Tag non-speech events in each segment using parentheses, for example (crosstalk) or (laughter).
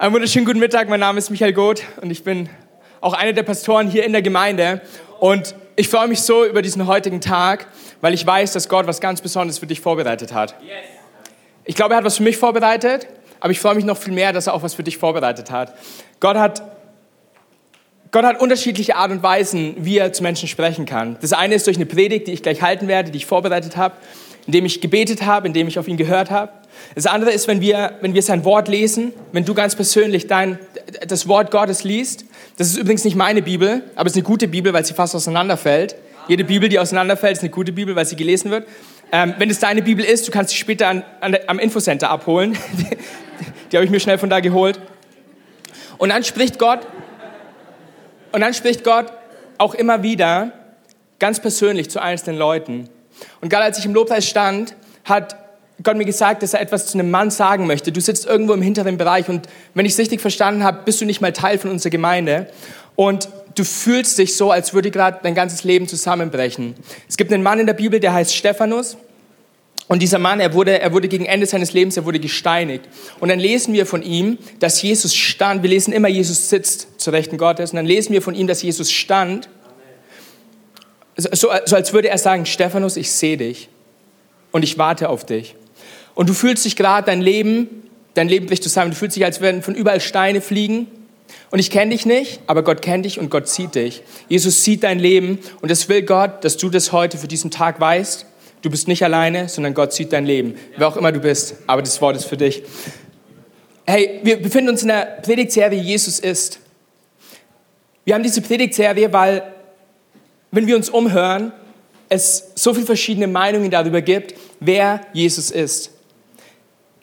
Einen wunderschönen guten Mittag, mein Name ist Michael Goth und ich bin auch einer der Pastoren hier in der Gemeinde. Und ich freue mich so über diesen heutigen Tag, weil ich weiß, dass Gott was ganz Besonderes für dich vorbereitet hat. Ich glaube, er hat was für mich vorbereitet, aber ich freue mich noch viel mehr, dass er auch was für dich vorbereitet hat. Gott hat, Gott hat unterschiedliche Art und Weisen, wie er zu Menschen sprechen kann. Das eine ist durch eine Predigt, die ich gleich halten werde, die ich vorbereitet habe, indem ich gebetet habe, indem ich auf ihn gehört habe. Das andere ist, wenn wir, wenn wir sein Wort lesen, wenn du ganz persönlich dein, das Wort Gottes liest. Das ist übrigens nicht meine Bibel, aber es ist eine gute Bibel, weil sie fast auseinanderfällt. Jede Bibel, die auseinanderfällt, ist eine gute Bibel, weil sie gelesen wird. Ähm, wenn es deine Bibel ist, du kannst sie später an, an, am Infocenter abholen. die, (laughs) die habe ich mir schnell von da geholt. Und dann spricht Gott, und dann spricht Gott auch immer wieder ganz persönlich zu einzelnen Leuten. Und gerade als ich im Lobpreis stand, hat Gott mir gesagt, dass er etwas zu einem Mann sagen möchte. Du sitzt irgendwo im hinteren Bereich und wenn ich es richtig verstanden habe, bist du nicht mal Teil von unserer Gemeinde und du fühlst dich so, als würde gerade dein ganzes Leben zusammenbrechen. Es gibt einen Mann in der Bibel, der heißt Stephanus und dieser Mann, er wurde, er wurde gegen Ende seines Lebens, er wurde gesteinigt. Und dann lesen wir von ihm, dass Jesus stand. Wir lesen immer, Jesus sitzt zur Rechten Gottes. Und dann lesen wir von ihm, dass Jesus stand. So, so als würde er sagen, Stephanus, ich sehe dich und ich warte auf dich. Und du fühlst dich gerade, dein Leben, dein Leben bricht zusammen. Du fühlst dich, als würden von überall Steine fliegen. Und ich kenne dich nicht, aber Gott kennt dich und Gott sieht dich. Jesus sieht dein Leben und es will Gott, dass du das heute für diesen Tag weißt. Du bist nicht alleine, sondern Gott sieht dein Leben. Wer auch immer du bist, aber das Wort ist für dich. Hey, wir befinden uns in der Predigtserie Jesus ist. Wir haben diese Predigtserie, weil, wenn wir uns umhören, es so viele verschiedene Meinungen darüber gibt, wer Jesus ist.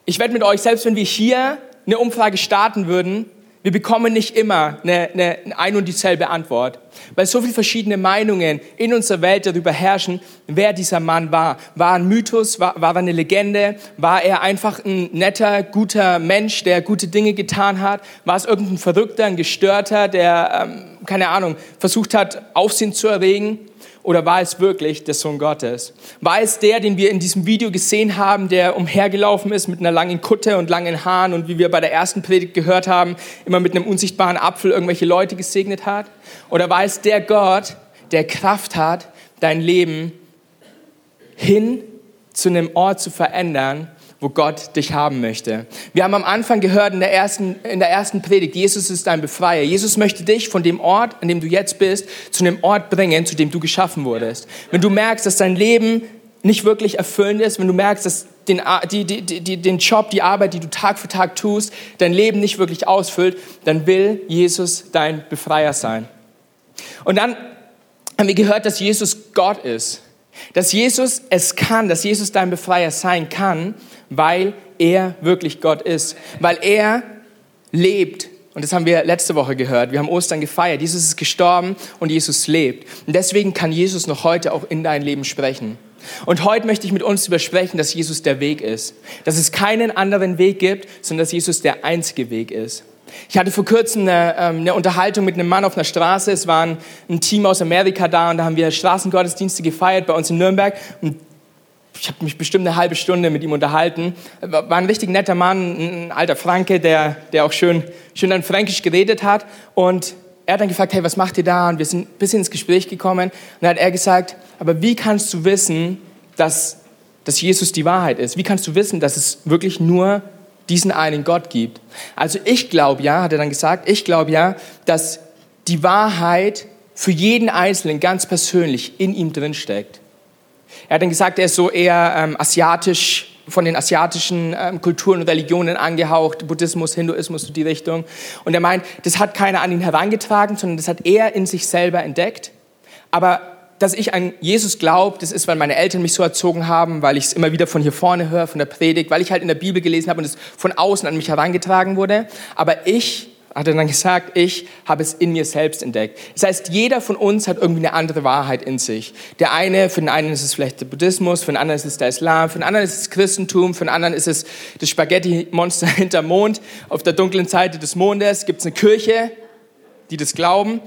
Ich werde mit euch, selbst wenn wir hier eine Umfrage starten würden, wir bekommen nicht immer eine, eine, ein und dieselbe Antwort, weil so viele verschiedene Meinungen in unserer Welt darüber herrschen, wer dieser Mann war. War ein Mythos, war, war eine Legende, war er einfach ein netter, guter Mensch, der gute Dinge getan hat, war es irgendein Verrückter, ein Gestörter, der, ähm, keine Ahnung, versucht hat, Aufsehen zu erregen. Oder war es wirklich der Sohn Gottes? War es der, den wir in diesem Video gesehen haben, der umhergelaufen ist mit einer langen Kutte und langen Haaren und wie wir bei der ersten Predigt gehört haben, immer mit einem unsichtbaren Apfel irgendwelche Leute gesegnet hat? Oder war es der Gott, der Kraft hat, dein Leben hin zu einem Ort zu verändern, wo Gott dich haben möchte. Wir haben am Anfang gehört in der ersten, in der ersten Predigt, Jesus ist dein Befreier. Jesus möchte dich von dem Ort, an dem du jetzt bist, zu einem Ort bringen, zu dem du geschaffen wurdest. Wenn du merkst, dass dein Leben nicht wirklich erfüllend ist, wenn du merkst, dass den, die, die, die, den Job, die Arbeit, die du Tag für Tag tust, dein Leben nicht wirklich ausfüllt, dann will Jesus dein Befreier sein. Und dann haben wir gehört, dass Jesus Gott ist. Dass Jesus es kann, dass Jesus dein Befreier sein kann, weil er wirklich Gott ist, weil er lebt. Und das haben wir letzte Woche gehört. Wir haben Ostern gefeiert. Jesus ist gestorben und Jesus lebt. Und deswegen kann Jesus noch heute auch in dein Leben sprechen. Und heute möchte ich mit uns übersprechen, dass Jesus der Weg ist. Dass es keinen anderen Weg gibt, sondern dass Jesus der einzige Weg ist. Ich hatte vor kurzem eine, ähm, eine, Unterhaltung mit einem Mann auf einer Straße. Es war ein, ein, Team aus Amerika da und da haben wir Straßengottesdienste gefeiert bei uns in Nürnberg. Und ich habe mich bestimmt eine halbe Stunde mit ihm unterhalten. War ein richtig netter Mann, ein alter Franke, der, der auch schön, schön dann Fränkisch geredet hat. Und er hat dann gefragt, hey, was macht ihr da? Und wir sind ein bisschen ins Gespräch gekommen. Und dann hat er gesagt, aber wie kannst du wissen, dass, dass Jesus die Wahrheit ist? Wie kannst du wissen, dass es wirklich nur diesen einen Gott gibt? Also ich glaube ja, hat er dann gesagt, ich glaube ja, dass die Wahrheit für jeden Einzelnen ganz persönlich in ihm drin steckt. Er hat dann gesagt, er ist so eher ähm, asiatisch, von den asiatischen ähm, Kulturen und Religionen angehaucht, Buddhismus, Hinduismus, so die Richtung. Und er meint, das hat keiner an ihn herangetragen, sondern das hat er in sich selber entdeckt. Aber dass ich an Jesus glaube, das ist, weil meine Eltern mich so erzogen haben, weil ich es immer wieder von hier vorne höre, von der Predigt, weil ich halt in der Bibel gelesen habe und es von außen an mich herangetragen wurde. Aber ich hat er dann gesagt, ich habe es in mir selbst entdeckt. Das heißt, jeder von uns hat irgendwie eine andere Wahrheit in sich. Der eine, für den einen ist es vielleicht der Buddhismus, für den anderen ist es der Islam, für den anderen ist es Christentum, für den anderen ist es das Spaghetti-Monster (laughs) hinterm Mond. Auf der dunklen Seite des Mondes gibt es eine Kirche, die das glauben.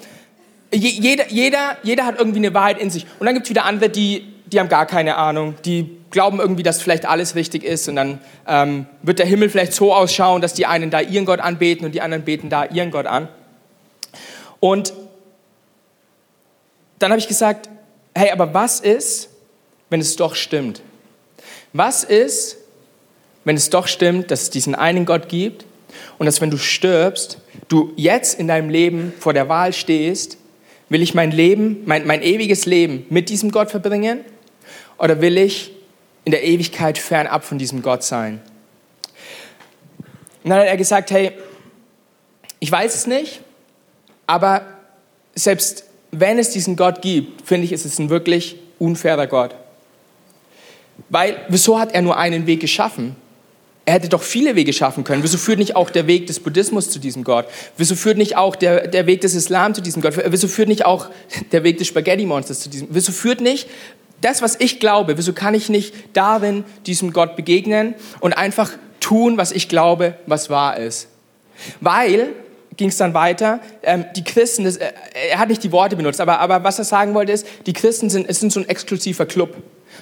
Jeder, jeder, jeder hat irgendwie eine Wahrheit in sich. Und dann gibt es wieder andere, die die haben gar keine Ahnung, die glauben irgendwie, dass vielleicht alles richtig ist und dann ähm, wird der Himmel vielleicht so ausschauen, dass die einen da ihren Gott anbeten und die anderen beten da ihren Gott an. Und dann habe ich gesagt, hey, aber was ist, wenn es doch stimmt? Was ist, wenn es doch stimmt, dass es diesen einen Gott gibt und dass wenn du stirbst, du jetzt in deinem Leben vor der Wahl stehst, will ich mein Leben, mein, mein ewiges Leben mit diesem Gott verbringen oder will ich in der Ewigkeit fernab von diesem Gott sein? Und dann hat er gesagt, hey, ich weiß es nicht, aber selbst wenn es diesen Gott gibt, finde ich, ist es ein wirklich unfairer Gott. Weil, wieso hat er nur einen Weg geschaffen? Er hätte doch viele Wege schaffen können. Wieso führt nicht auch der Weg des Buddhismus zu diesem Gott? Wieso führt nicht auch der, der Weg des Islam zu diesem Gott? Wieso führt nicht auch der Weg des Spaghetti-Monsters zu diesem? Wieso führt nicht das, was ich glaube? Wieso kann ich nicht darin diesem Gott begegnen und einfach tun, was ich glaube, was wahr ist? Weil ging es dann weiter. Ähm, die Christen, das, äh, er hat nicht die Worte benutzt, aber, aber was er sagen wollte ist, die Christen sind, es sind so ein exklusiver Club.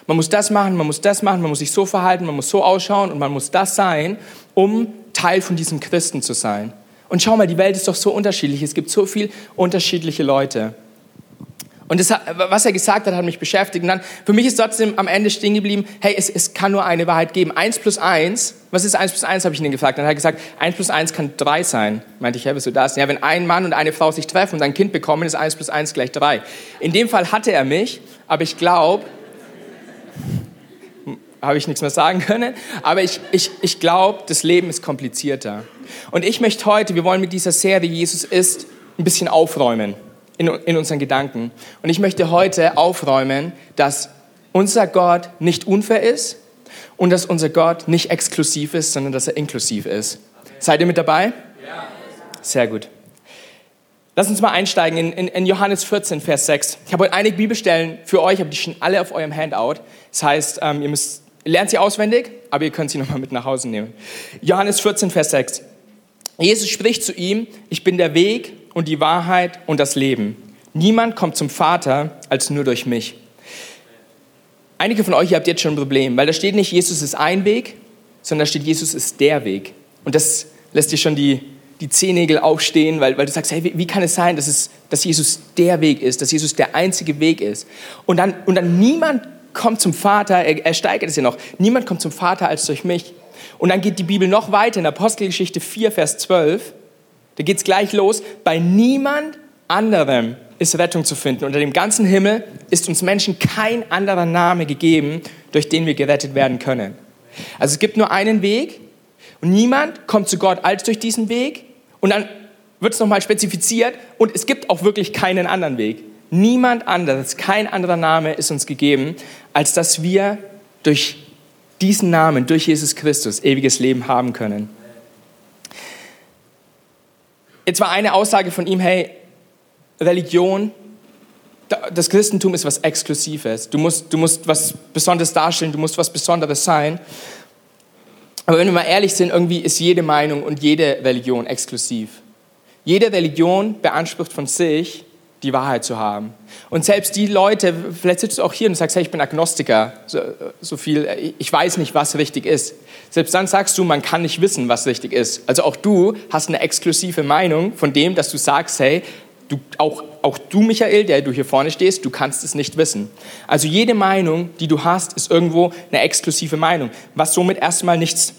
Man muss das machen, man muss das machen, man muss sich so verhalten, man muss so ausschauen und man muss das sein, um Teil von diesem Christen zu sein. Und schau mal, die Welt ist doch so unterschiedlich. Es gibt so viele unterschiedliche Leute. Und das, was er gesagt hat, hat mich beschäftigt. Und dann, für mich ist trotzdem am Ende stehen geblieben, hey, es, es kann nur eine Wahrheit geben. Eins plus eins, was ist eins plus eins, habe ich ihn gefragt. Dann hat er gesagt, eins plus eins kann drei sein. Meinte ich, ja, wieso das? Ja, wenn ein Mann und eine Frau sich treffen und ein Kind bekommen, ist eins plus eins gleich drei. In dem Fall hatte er mich, aber ich glaube, habe ich nichts mehr sagen können, aber ich, ich, ich glaube, das Leben ist komplizierter. Und ich möchte heute, wir wollen mit dieser Serie Jesus ist, ein bisschen aufräumen in, in unseren Gedanken. Und ich möchte heute aufräumen, dass unser Gott nicht unfair ist und dass unser Gott nicht exklusiv ist, sondern dass er inklusiv ist. Seid ihr mit dabei? Ja. Sehr gut. Lass uns mal einsteigen in, in, in, Johannes 14, Vers 6. Ich habe heute einige Bibelstellen für euch, habe die schon alle auf eurem Handout. Das heißt, ähm, ihr müsst, lernt sie auswendig, aber ihr könnt sie nochmal mit nach Hause nehmen. Johannes 14, Vers 6. Jesus spricht zu ihm, ich bin der Weg und die Wahrheit und das Leben. Niemand kommt zum Vater als nur durch mich. Einige von euch habt jetzt schon ein Problem, weil da steht nicht, Jesus ist ein Weg, sondern da steht, Jesus ist der Weg. Und das lässt dir schon die, die Zehennägel aufstehen, weil, weil du sagst, hey, wie, wie kann es sein, dass, es, dass Jesus der Weg ist, dass Jesus der einzige Weg ist? Und dann, und dann niemand kommt zum Vater, er, er steigert es ja noch, niemand kommt zum Vater als durch mich. Und dann geht die Bibel noch weiter in Apostelgeschichte 4, Vers 12. Da geht es gleich los. Bei niemand anderem ist Rettung zu finden. Unter dem ganzen Himmel ist uns Menschen kein anderer Name gegeben, durch den wir gerettet werden können. Also es gibt nur einen Weg und niemand kommt zu Gott als durch diesen Weg. Und dann wird es nochmal spezifiziert und es gibt auch wirklich keinen anderen Weg. Niemand anderes, kein anderer Name ist uns gegeben, als dass wir durch diesen Namen, durch Jesus Christus, ewiges Leben haben können. Jetzt war eine Aussage von ihm, hey, Religion, das Christentum ist was Exklusives. Du musst, du musst was Besonderes darstellen, du musst was Besonderes sein. Aber wenn wir mal ehrlich sind, irgendwie ist jede Meinung und jede Religion exklusiv. Jede Religion beansprucht von sich, die Wahrheit zu haben. Und selbst die Leute, vielleicht sitzt du auch hier und sagst, hey, ich bin Agnostiker, so, so, viel, ich weiß nicht, was richtig ist. Selbst dann sagst du, man kann nicht wissen, was richtig ist. Also auch du hast eine exklusive Meinung von dem, dass du sagst, hey, du, auch, auch du, Michael, der du hier vorne stehst, du kannst es nicht wissen. Also jede Meinung, die du hast, ist irgendwo eine exklusive Meinung, was somit erstmal nichts,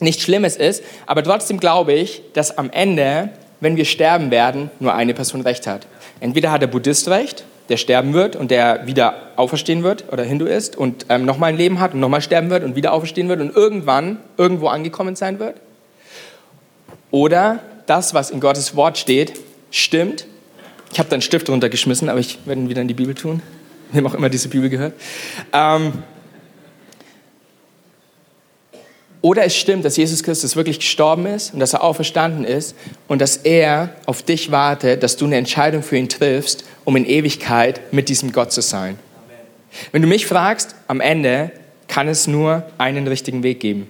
nichts Schlimmes ist. Aber trotzdem glaube ich, dass am Ende, wenn wir sterben werden, nur eine Person recht hat. Entweder hat der Buddhist recht, der sterben wird und der wieder auferstehen wird oder Hindu ist und ähm, nochmal ein Leben hat und nochmal sterben wird und wieder auferstehen wird und irgendwann irgendwo angekommen sein wird. Oder das, was in Gottes Wort steht, stimmt. Ich habe da einen Stift runtergeschmissen, aber ich werde ihn wieder in die Bibel tun. Wem auch immer diese Bibel gehört. Ähm, Oder es stimmt, dass Jesus Christus wirklich gestorben ist und dass er auferstanden ist und dass er auf dich wartet, dass du eine Entscheidung für ihn triffst, um in Ewigkeit mit diesem Gott zu sein. Wenn du mich fragst, am Ende kann es nur einen richtigen Weg geben.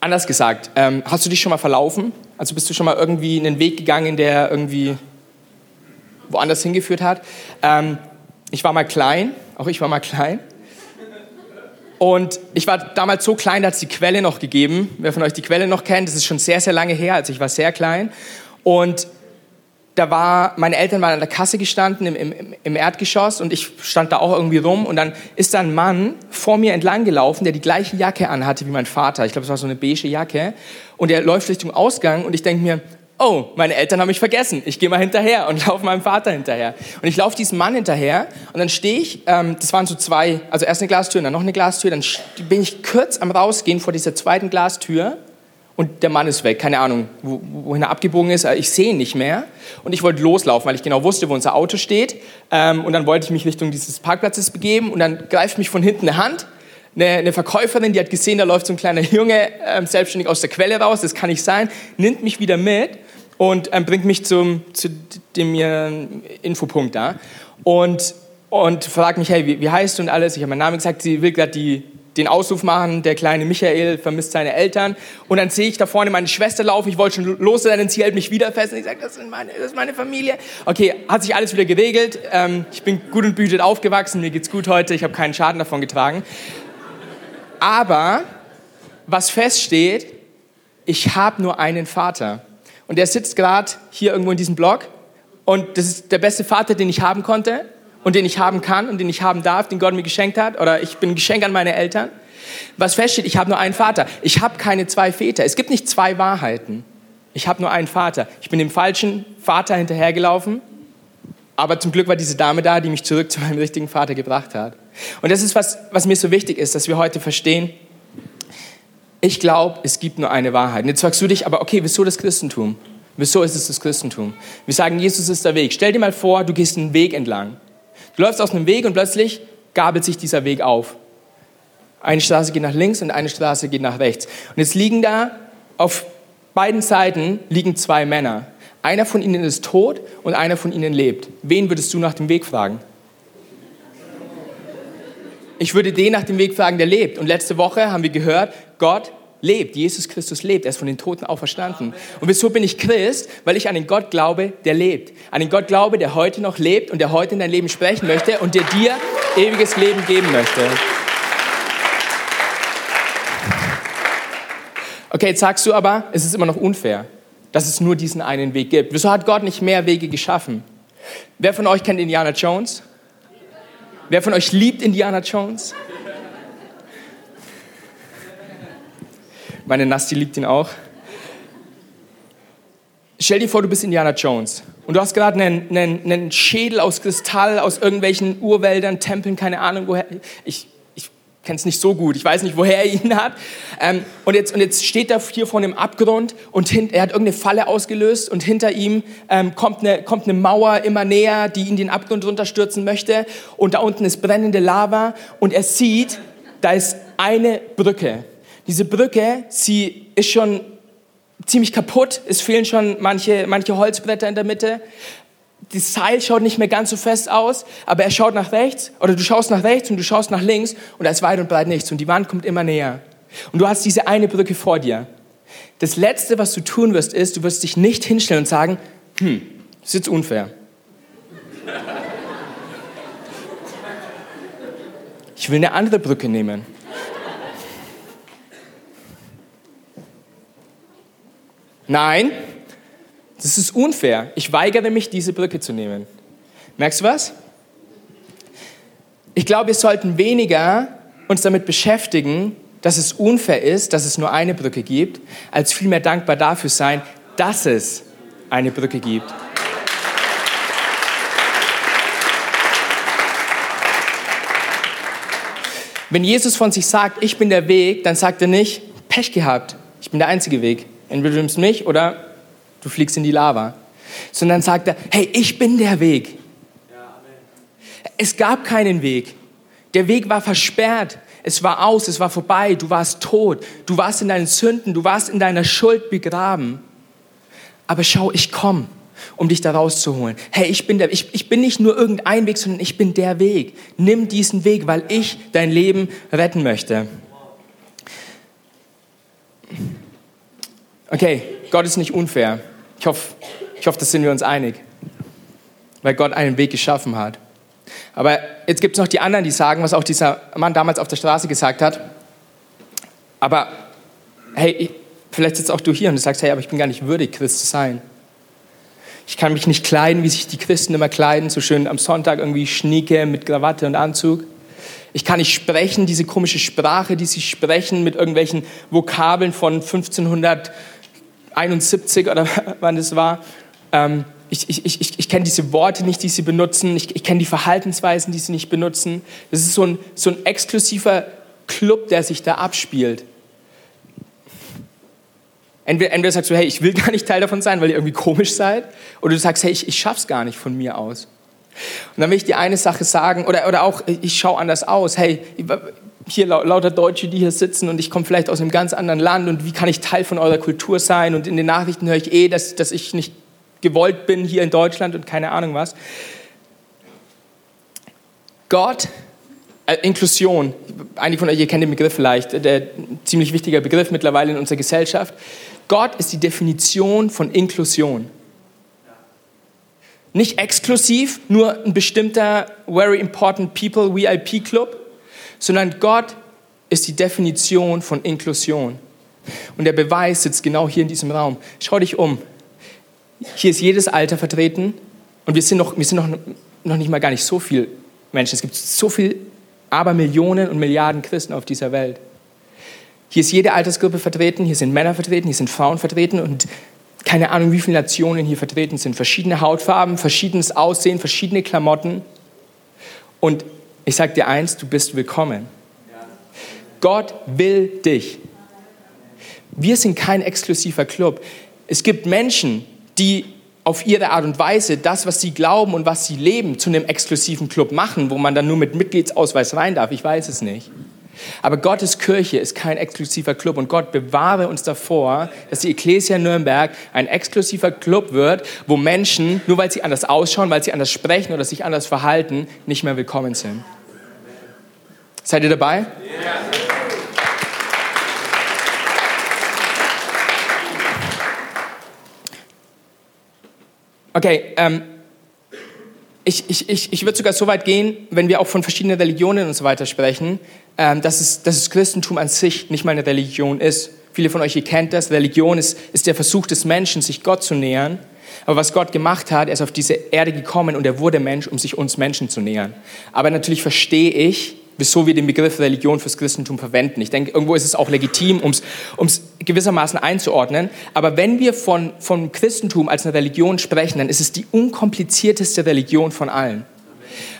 Anders gesagt, ähm, hast du dich schon mal verlaufen? Also bist du schon mal irgendwie einen Weg gegangen, der irgendwie woanders hingeführt hat? Ähm, ich war mal klein Auch ich war mal klein. Und ich war damals so klein, da hat es die Quelle noch gegeben. Wer von euch die Quelle noch kennt, das ist schon sehr, sehr lange her, als ich war sehr klein. Und da war, meine Eltern waren an der Kasse gestanden im, im, im, Erdgeschoss und ich stand da auch irgendwie rum und dann ist da ein Mann vor mir entlang gelaufen, der die gleiche Jacke anhatte wie mein Vater. Ich glaube, es war so eine beige Jacke und er läuft Richtung Ausgang und ich denke mir, oh, meine Eltern haben mich vergessen. Ich gehe mal hinterher und (laughs) laufe meinem Vater hinterher. Und ich laufe diesem Mann hinterher und dann stehe ich, ähm, das waren so zwei, also erst eine Glastür und dann noch eine Glastür, dann bin ich kurz am Rausgehen vor dieser zweiten Glastür und der Mann ist weg, keine Ahnung, wohin er abgebogen ist, ich sehe ihn nicht mehr. Und ich wollte loslaufen, weil ich genau wusste, wo unser Auto steht. Ähm, und dann wollte ich mich Richtung dieses Parkplatzes begeben und dann greift mich von hinten eine Hand. Eine, eine Verkäuferin, die hat gesehen, da läuft so ein kleiner Junge ähm, selbstständig aus der Quelle raus, das kann nicht sein, nimmt mich wieder mit und ähm, bringt mich zum, zu dem äh, Infopunkt da. Und, und fragt mich, hey, wie, wie heißt du und alles? Ich habe meinen Namen gesagt, sie will gerade den Ausruf machen, der kleine Michael vermisst seine Eltern. Und dann sehe ich da vorne meine Schwester laufen, ich wollte schon los sein, sie hält mich wieder fest und ich sage, das, das ist meine Familie. Okay, hat sich alles wieder geregelt. Ähm, ich bin gut und behütet aufgewachsen, mir geht's gut heute, ich habe keinen Schaden davon getragen. Aber was feststeht, ich habe nur einen Vater. Und der sitzt gerade hier irgendwo in diesem Blog. Und das ist der beste Vater, den ich haben konnte und den ich haben kann und den ich haben darf, den Gott mir geschenkt hat, oder ich bin ein Geschenk an meine Eltern. Was feststeht, ich habe nur einen Vater. Ich habe keine zwei Väter. Es gibt nicht zwei Wahrheiten. Ich habe nur einen Vater. Ich bin dem falschen Vater hinterhergelaufen, aber zum Glück war diese Dame da, die mich zurück zu meinem richtigen Vater gebracht hat. Und das ist was, was mir so wichtig ist, dass wir heute verstehen. Ich glaube, es gibt nur eine Wahrheit. Und jetzt fragst du dich, aber okay, wieso das Christentum? Wieso ist es das Christentum? Wir sagen, Jesus ist der Weg. Stell dir mal vor, du gehst einen Weg entlang. Du läufst auf einem Weg und plötzlich gabelt sich dieser Weg auf. Eine Straße geht nach links und eine Straße geht nach rechts. Und jetzt liegen da auf beiden Seiten liegen zwei Männer. Einer von ihnen ist tot und einer von ihnen lebt. Wen würdest du nach dem Weg fragen? Ich würde den nach dem Weg fragen, der lebt. Und letzte Woche haben wir gehört, Gott lebt. Jesus Christus lebt. Er ist von den Toten auferstanden. Und wieso bin ich Christ? Weil ich an den Gott glaube, der lebt. An den Gott glaube, der heute noch lebt und der heute in dein Leben sprechen möchte und der dir ewiges Leben geben möchte. Okay, jetzt sagst du aber, es ist immer noch unfair, dass es nur diesen einen Weg gibt. Wieso hat Gott nicht mehr Wege geschaffen? Wer von euch kennt Indiana Jones? Wer von euch liebt Indiana Jones? Meine Nasti liebt ihn auch. Stell dir vor, du bist Indiana Jones und du hast gerade einen, einen, einen, Schädel aus Kristall, aus irgendwelchen Urwäldern, Tempeln, keine Ahnung woher. Ich, kenne es nicht so gut, ich weiß nicht, woher er ihn hat. Ähm, und, jetzt, und jetzt steht er hier vor einem Abgrund und hin, er hat irgendeine Falle ausgelöst und hinter ihm ähm, kommt, eine, kommt eine Mauer immer näher, die ihn den Abgrund runterstürzen möchte. Und da unten ist brennende Lava und er sieht, da ist eine Brücke diese Brücke, sie ist schon ziemlich kaputt. Es fehlen schon manche, manche Holzbretter in der Mitte. Das Seil schaut nicht mehr ganz so fest aus, aber er schaut nach rechts oder du schaust nach rechts und du schaust nach links und da ist weit und breit nichts und die Wand kommt immer näher. Und du hast diese eine Brücke vor dir. Das Letzte, was du tun wirst, ist, du wirst dich nicht hinstellen und sagen, hm, das ist jetzt unfair. Ich will eine andere Brücke nehmen. Nein, das ist unfair. Ich weigere mich, diese Brücke zu nehmen. Merkst du was? Ich glaube, wir sollten weniger uns damit beschäftigen, dass es unfair ist, dass es nur eine Brücke gibt, als vielmehr dankbar dafür sein, dass es eine Brücke gibt. Wenn Jesus von sich sagt, ich bin der Weg, dann sagt er nicht, Pech gehabt, ich bin der einzige Weg. Entweder du nimmst mich oder du fliegst in die Lava. Sondern sagt er, hey, ich bin der Weg. Es gab keinen Weg. Der Weg war versperrt. Es war aus, es war vorbei. Du warst tot. Du warst in deinen Sünden. Du warst in deiner Schuld begraben. Aber schau, ich komme, um dich da rauszuholen. Hey, ich bin, der, ich, ich bin nicht nur irgendein Weg, sondern ich bin der Weg. Nimm diesen Weg, weil ich dein Leben retten möchte. Okay, Gott ist nicht unfair. Ich hoffe, ich hoffe, das sind wir uns einig. Weil Gott einen Weg geschaffen hat. Aber jetzt gibt es noch die anderen, die sagen, was auch dieser Mann damals auf der Straße gesagt hat. Aber hey, vielleicht sitzt auch du hier und du sagst, hey, aber ich bin gar nicht würdig, Christ zu sein. Ich kann mich nicht kleiden, wie sich die Christen immer kleiden, so schön am Sonntag irgendwie Schnieke mit Krawatte und Anzug. Ich kann nicht sprechen, diese komische Sprache, die sie sprechen mit irgendwelchen Vokabeln von 1571 oder (laughs) wann das war. Ähm, ich, ich, ich, ich kenne diese Worte nicht, die sie benutzen. Ich, ich kenne die Verhaltensweisen, die sie nicht benutzen. Das ist so ein, so ein exklusiver Club, der sich da abspielt. Entweder, entweder sagst du, hey, ich will gar nicht Teil davon sein, weil ihr irgendwie komisch seid, oder du sagst, hey, ich, ich schaff's gar nicht von mir aus. Und dann will ich dir eine Sache sagen, oder, oder auch, ich schaue anders aus. Hey, hier lauter Deutsche, die hier sitzen und ich komme vielleicht aus einem ganz anderen Land und wie kann ich Teil von eurer Kultur sein? Und in den Nachrichten höre ich eh, dass, dass ich nicht gewollt bin hier in Deutschland und keine Ahnung was. Gott, äh, Inklusion, einige von euch ihr kennt den Begriff vielleicht, der ziemlich wichtiger Begriff mittlerweile in unserer Gesellschaft. Gott ist die Definition von Inklusion. Nicht exklusiv, nur ein bestimmter Very Important People VIP Club, sondern Gott ist die Definition von Inklusion. Und der Beweis sitzt genau hier in diesem Raum. Schau dich um. Hier ist jedes Alter vertreten und wir sind noch, wir sind noch, noch nicht mal gar nicht so viele Menschen. Es gibt so viele Abermillionen und Milliarden Christen auf dieser Welt. Hier ist jede Altersgruppe vertreten, hier sind Männer vertreten, hier sind Frauen vertreten und keine Ahnung, wie viele Nationen hier vertreten sind. Verschiedene Hautfarben, verschiedenes Aussehen, verschiedene Klamotten. Und ich sage dir eins, du bist willkommen. Gott will dich. Wir sind kein exklusiver Club. Es gibt Menschen, die auf ihre Art und Weise das, was sie glauben und was sie leben, zu einem exklusiven Club machen, wo man dann nur mit Mitgliedsausweis rein darf. Ich weiß es nicht. Aber Gottes Kirche ist kein exklusiver Club und Gott bewahre uns davor, dass die Ecclesia Nürnberg ein exklusiver Club wird, wo Menschen, nur weil sie anders ausschauen, weil sie anders sprechen oder sich anders verhalten, nicht mehr willkommen sind. Seid ihr dabei? Okay, ähm, ich, ich, ich, ich würde sogar so weit gehen, wenn wir auch von verschiedenen Religionen und so weiter sprechen, ähm, dass, es, dass das Christentum an sich nicht mal eine Religion ist. Viele von euch, ihr kennt das. Religion ist, ist der Versuch des Menschen, sich Gott zu nähern. Aber was Gott gemacht hat, er ist auf diese Erde gekommen und er wurde Mensch, um sich uns Menschen zu nähern. Aber natürlich verstehe ich, wieso wir den Begriff Religion fürs Christentum verwenden. Ich denke, irgendwo ist es auch legitim, um es gewissermaßen einzuordnen. Aber wenn wir von, vom Christentum als eine Religion sprechen, dann ist es die unkomplizierteste Religion von allen.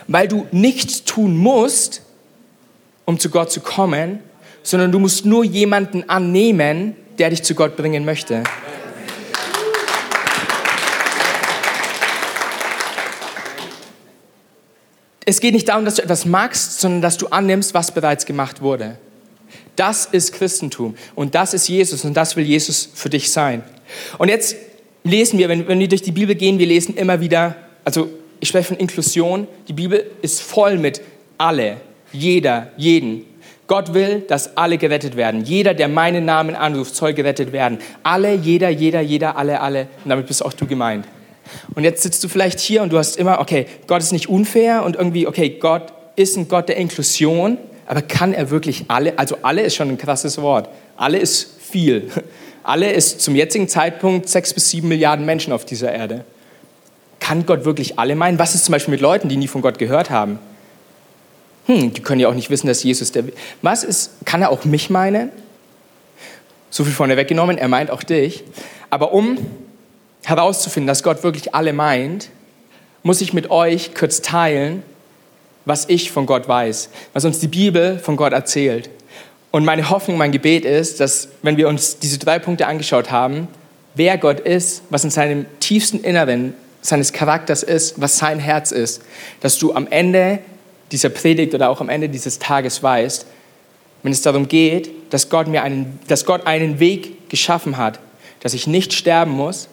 Weil du nichts tun musst, um zu Gott zu kommen, sondern du musst nur jemanden annehmen, der dich zu Gott bringen möchte. Es geht nicht darum, dass du etwas magst, sondern dass du annimmst, was bereits gemacht wurde. Das ist Christentum und das ist Jesus und das will Jesus für dich sein. Und jetzt lesen wir, wenn, wenn wir durch die Bibel gehen, wir lesen immer wieder, also ich spreche von Inklusion, die Bibel ist voll mit alle, jeder, jeden. Gott will, dass alle gerettet werden. Jeder, der meinen Namen anruft, soll gerettet werden. Alle, jeder, jeder, jeder, alle, alle. Und damit bist auch du gemeint. Und jetzt sitzt du vielleicht hier und du hast immer, okay, Gott ist nicht unfair und irgendwie, okay, Gott ist ein Gott der Inklusion, aber kann er wirklich alle, also alle ist schon ein krasses Wort. Alle ist viel. (laughs) Alle ist zum jetzigen Zeitpunkt sechs bis sieben Milliarden Menschen auf dieser Erde. Kann Gott wirklich alle meinen? Was ist zum Beispiel mit Leuten, die nie von Gott gehört haben? Hm, die können ja auch nicht wissen, dass Jesus der. Was ist, kann er auch mich meinen? So viel vorne weggenommen, er meint auch dich. Aber um herauszufinden, dass Gott wirklich alle meint, muss ich mit euch kurz teilen, was ich von Gott weiß, was uns die Bibel von Gott erzählt. Und meine Hoffnung, mein Gebet ist, dass wenn wir uns diese drei Punkte angeschaut haben, wer Gott ist, was in seinem tiefsten Inneren seines Charakters ist, was sein Herz ist, dass du am Ende dieser Predigt oder auch am Ende dieses Tages weißt, wenn es darum geht, dass Gott mir einen, dass Gott einen Weg geschaffen hat, dass ich nicht sterben muss.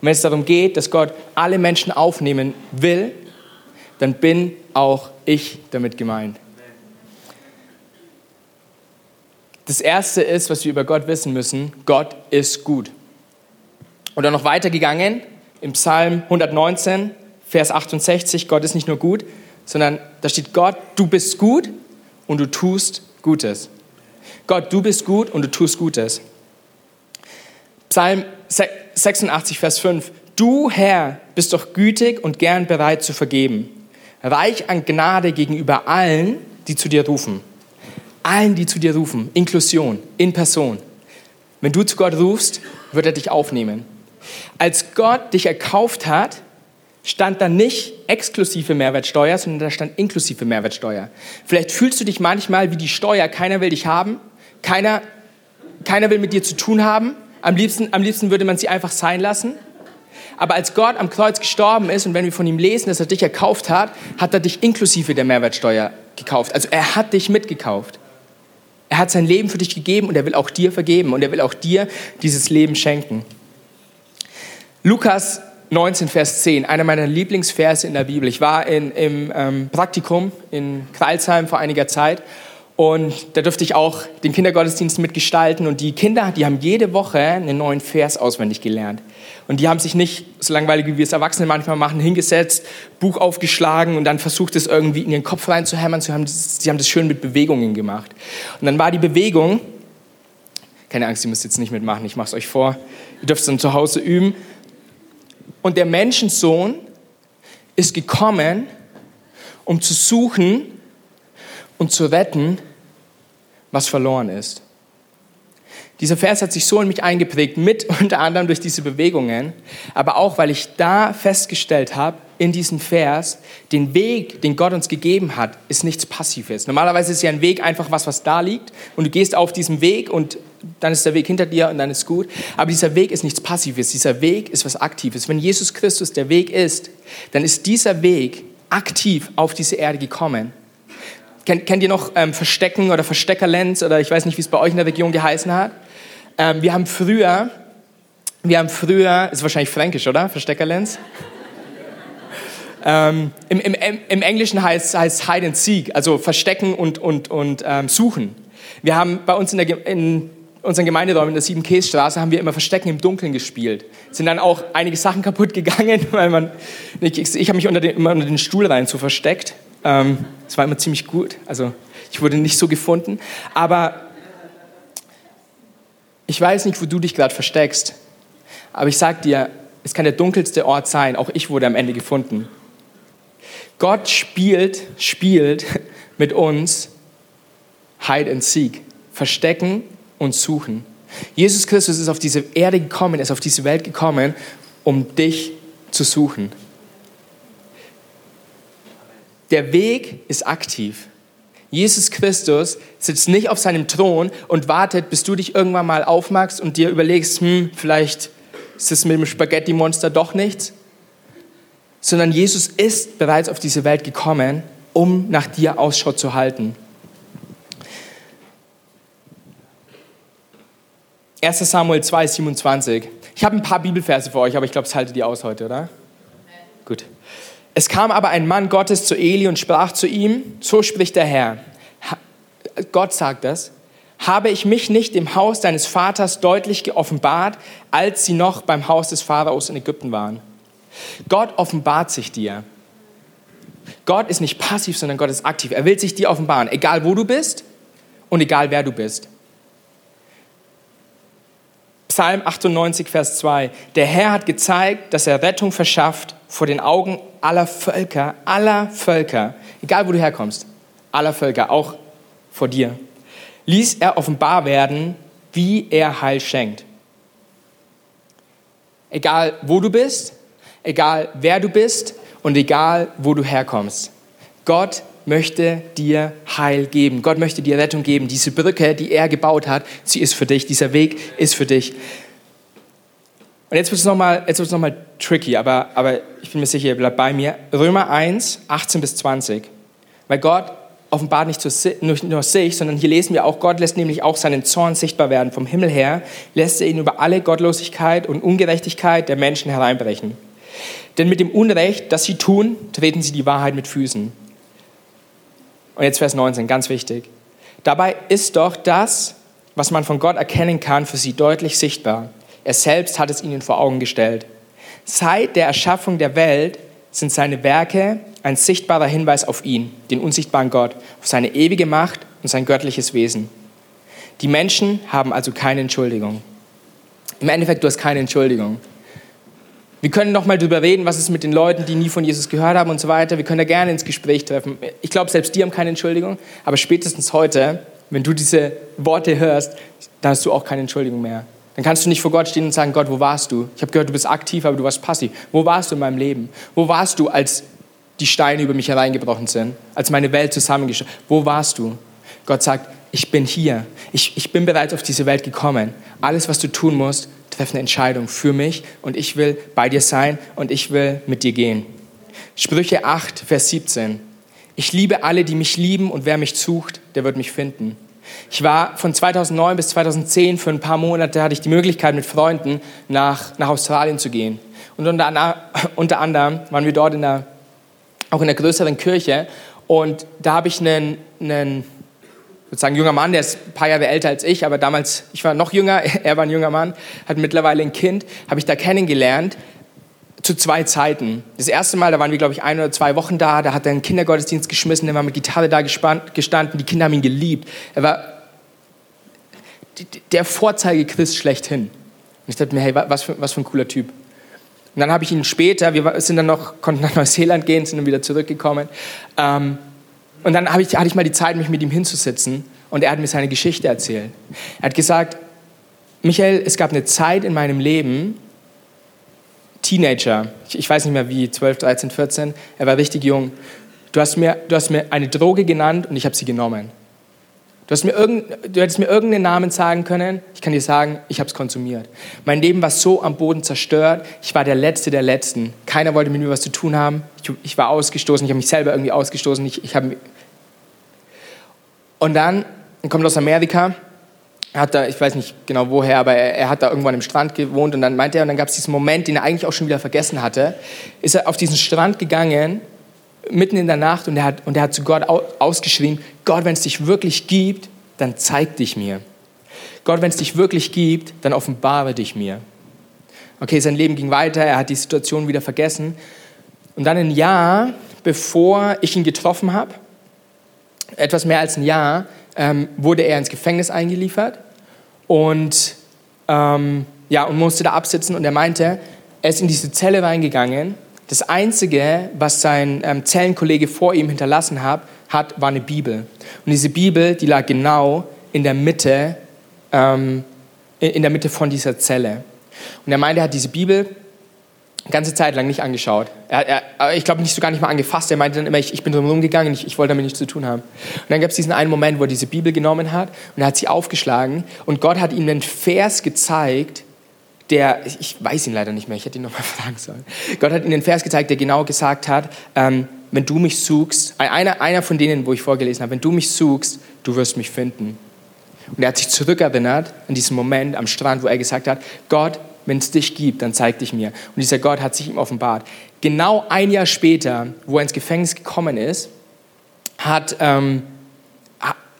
Und wenn es darum geht, dass Gott alle Menschen aufnehmen will, dann bin auch ich damit gemeint. Das erste ist, was wir über Gott wissen müssen, Gott ist gut. Und dann noch weitergegangen, im Psalm 119, Vers 68, Gott ist nicht nur gut, sondern da steht Gott, du bist gut und du tust Gutes. Gott, du bist gut und du tust Gutes. Psalm 86, Vers 5. Du, Herr, bist doch gütig und gern bereit zu vergeben. Reich an Gnade gegenüber allen, die zu dir rufen. Allen, die zu dir rufen. Inklusion, in Person. Wenn du zu Gott rufst, wird er dich aufnehmen. Als Gott dich erkauft hat, stand da nicht exklusive Mehrwertsteuer, sondern da stand inklusive Mehrwertsteuer. Vielleicht fühlst du dich manchmal wie die Steuer, keiner will dich haben, keiner, keiner will mit dir zu tun haben, am liebsten, am liebsten würde man sie einfach sein lassen. Aber als Gott am Kreuz gestorben ist und wenn wir von ihm lesen, dass er dich erkauft hat, hat er dich inklusive der Mehrwertsteuer gekauft. Also er hat dich mitgekauft. Er hat sein Leben für dich gegeben und er will auch dir vergeben und er will auch dir dieses Leben schenken. Lukas 19, Vers 10, einer meiner Lieblingsverse in der Bibel. Ich war in, im ähm, Praktikum in Kreilsheim vor einiger Zeit und da durfte ich auch den Kindergottesdienst mitgestalten. Und die Kinder, die haben jede Woche einen neuen Vers auswendig gelernt. Und die haben sich nicht, so langweilig wie wir es Erwachsene manchmal machen, hingesetzt, Buch aufgeschlagen und dann versucht, es irgendwie in ihren Kopf reinzuhämmern. Sie haben, sie haben das schön mit Bewegungen gemacht. Und dann war die Bewegung, keine Angst, ihr müsst jetzt nicht mitmachen, ich mache es euch vor. Ihr dürft es dann zu Hause üben. Und der Menschensohn ist gekommen, um zu suchen und zu retten, was verloren ist. Dieser Vers hat sich so in mich eingeprägt, mit (laughs) unter anderem durch diese Bewegungen, aber auch, weil ich da festgestellt habe, in diesem Vers, den Weg, den Gott uns gegeben hat, ist nichts Passives. Normalerweise ist ja ein Weg einfach was, was da liegt und du gehst auf diesen Weg und dann ist der Weg hinter dir und dann ist gut. Aber dieser Weg ist nichts Passives, dieser Weg ist was Aktives. Wenn Jesus Christus der Weg ist, dann ist dieser Weg aktiv auf diese Erde gekommen. Kennt, kennt ihr noch ähm, Verstecken oder Versteckerlenz oder ich weiß nicht, wie es bei euch in der Region geheißen hat? Ähm, wir haben früher, wir haben früher, ist wahrscheinlich fränkisch, oder? Versteckerlenz? ähm, im, im, Im Englischen heißt es Hide and Seek, also Verstecken und, und, und ähm, Suchen. Wir haben bei uns in, der, in unseren Gemeinderäumen in der Siebenkässtraße haben wir immer Verstecken im Dunkeln gespielt. Sind dann auch einige Sachen kaputt gegangen, (laughs) weil man, ich, ich habe mich unter den, immer unter den Stuhl rein so versteckt. Ähm, war immer ziemlich gut. Also ich wurde nicht so gefunden. Aber ich weiß nicht, wo du dich gerade versteckst. Aber ich sag dir, es kann der dunkelste Ort sein. Auch ich wurde am Ende gefunden. Gott spielt, spielt (laughs) mit uns Hide and Seek. Verstecken und suchen. Jesus Christus ist auf diese Erde gekommen, ist auf diese Welt gekommen, um dich zu suchen. Der Weg ist aktiv. Jesus Christus sitzt nicht auf seinem Thron und wartet, bis du dich irgendwann mal aufmachst und dir überlegst, hm, vielleicht ist es mit dem Spaghetti-Monster doch nichts. Sondern Jesus ist bereits auf diese Welt gekommen, um nach dir Ausschau zu halten. 1 Samuel 2, 27. Ich habe ein paar Bibelverse für euch, aber ich glaube, es haltet ihr aus heute, oder? Gut. Es kam aber ein Mann Gottes zu Eli und sprach zu ihm, so spricht der Herr. Gott sagt das. Habe ich mich nicht im Haus deines Vaters deutlich geoffenbart, als sie noch beim Haus des Pharaos in Ägypten waren? Gott offenbart sich dir. Gott ist nicht passiv, sondern Gott ist aktiv. Er will sich dir offenbaren, egal wo du bist und egal wer du bist. Psalm 98, Vers 2. Der Herr hat gezeigt, dass er Rettung verschafft vor den Augen aller Völker, aller Völker, egal wo du herkommst, aller Völker, auch vor dir, ließ er offenbar werden, wie er Heil schenkt. Egal wo du bist, egal wer du bist und egal wo du herkommst. Gott möchte dir Heil geben. Gott möchte dir Rettung geben. Diese Brücke, die er gebaut hat, sie ist für dich. Dieser Weg ist für dich. Und jetzt wird es nochmal noch, tricky, aber, aber ich bin mir sicher, ihr bleibt bei mir. Römer 1, 18 bis 20. Weil Gott offenbart nicht nur sich, sondern hier lesen wir auch, Gott lässt nämlich auch seinen Zorn sichtbar werden. Vom Himmel her lässt er ihn über alle Gottlosigkeit und Ungerechtigkeit der Menschen hereinbrechen. Denn mit dem Unrecht, das sie tun, treten sie die Wahrheit mit Füßen. Und jetzt Vers 19, ganz wichtig. Dabei ist doch das, was man von Gott erkennen kann, für sie deutlich sichtbar. Er selbst hat es ihnen vor Augen gestellt. Seit der Erschaffung der Welt sind seine Werke ein sichtbarer Hinweis auf ihn, den unsichtbaren Gott, auf seine ewige Macht und sein göttliches Wesen. Die Menschen haben also keine Entschuldigung. Im Endeffekt, du hast keine Entschuldigung. Wir können noch mal drüber reden, was ist mit den Leuten, die nie von Jesus gehört haben und so weiter. Wir können da gerne ins Gespräch treffen. Ich glaube, selbst die haben keine Entschuldigung, aber spätestens heute, wenn du diese Worte hörst, dann hast du auch keine Entschuldigung mehr. Dann kannst du nicht vor Gott stehen und sagen, Gott, wo warst du? Ich habe gehört, du bist aktiv, aber du warst passiv. Wo warst du in meinem Leben? Wo warst du, als die Steine über mich hereingebrochen sind? Als meine Welt zusammengeschlagen Wo warst du? Gott sagt, ich bin hier. Ich, ich bin bereits auf diese Welt gekommen. Alles, was du tun musst, treff eine Entscheidung für mich und ich will bei dir sein und ich will mit dir gehen. Sprüche 8, Vers 17. Ich liebe alle, die mich lieben und wer mich sucht, der wird mich finden. Ich war von 2009 bis 2010 für ein paar Monate hatte ich die Möglichkeit mit Freunden nach, nach Australien zu gehen. Und unter, (laughs) unter anderem waren wir dort in der, auch in einer größeren Kirche und da habe ich einen, einen sozusagen junger Mann, der ist ein paar Jahre älter als ich, aber damals, ich war noch jünger, (laughs) er war ein junger Mann, hat mittlerweile ein Kind, habe ich da kennengelernt zu zwei Zeiten. Das erste Mal, da waren wir, glaube ich, ein oder zwei Wochen da, da hat er einen Kindergottesdienst geschmissen, der war mit Gitarre da gestanden, die Kinder haben ihn geliebt. Er war der Vorzeige-Christ schlechthin. Und ich dachte mir, hey, was für, was für ein cooler Typ. Und dann habe ich ihn später, wir sind dann noch, konnten nach Neuseeland gehen, sind dann wieder zurückgekommen. Ähm, und dann ich, hatte ich mal die Zeit, mich mit ihm hinzusitzen und er hat mir seine Geschichte erzählt. Er hat gesagt, Michael, es gab eine Zeit in meinem Leben, Teenager, ich, ich weiß nicht mehr wie, 12, 13, 14, er war richtig jung. Du hast mir, du hast mir eine Droge genannt und ich habe sie genommen. Du, hast mir irgend, du hättest mir irgendeinen Namen sagen können. Ich kann dir sagen, ich habe es konsumiert. Mein Leben war so am Boden zerstört. Ich war der Letzte der Letzten. Keiner wollte mit mir was zu tun haben. Ich, ich war ausgestoßen. Ich habe mich selber irgendwie ausgestoßen. Ich, ich habe und dann, er kommt aus Amerika, er hat da, ich weiß nicht genau woher, aber er, er, hat da irgendwann am Strand gewohnt und dann meinte er, und dann gab es diesen Moment, den er eigentlich auch schon wieder vergessen hatte, ist er auf diesen Strand gegangen, mitten in der Nacht und er hat, und er hat zu Gott ausgeschrien, Gott, wenn es dich wirklich gibt, dann zeig dich mir. Gott, wenn es dich wirklich gibt, dann offenbare dich mir. Okay, sein Leben ging weiter, er hat die Situation wieder vergessen. Und dann ein Jahr, bevor ich ihn getroffen habe, etwas mehr als ein Jahr, ähm, wurde er ins Gefängnis eingeliefert und, ähm, ja, und musste da absitzen. Und er meinte, er ist in diese Zelle reingegangen. Das Einzige, was sein ähm, Zellenkollege vor ihm hinterlassen hat, hat, war eine Bibel. Und diese Bibel, die lag genau in der Mitte, ähm, in der Mitte von dieser Zelle. Und er meinte, er hat diese Bibel ganze Zeit lang nicht angeschaut. Er, er, ich glaube, nicht so gar nicht mal angefasst. Er meinte dann immer, ich, ich bin drum rumgegangen, ich, ich wollte damit nichts zu tun haben. Und dann gab es diesen einen Moment, wo er diese Bibel genommen hat und er hat sie aufgeschlagen und Gott hat ihm einen Vers gezeigt, der, ich weiß ihn leider nicht mehr, ich hätte ihn nochmal (laughs) fragen sollen. Gott hat ihm einen Vers gezeigt, der genau gesagt hat, ähm, wenn du mich suchst, einer, einer von denen, wo ich vorgelesen habe, wenn du mich suchst, du wirst mich finden. Und er hat sich zurückerinnert an diesen Moment am Strand, wo er gesagt hat, Gott, wenn es dich gibt, dann zeig dich mir. Und dieser Gott hat sich ihm offenbart. Genau ein Jahr später, wo er ins Gefängnis gekommen ist, hat, ähm,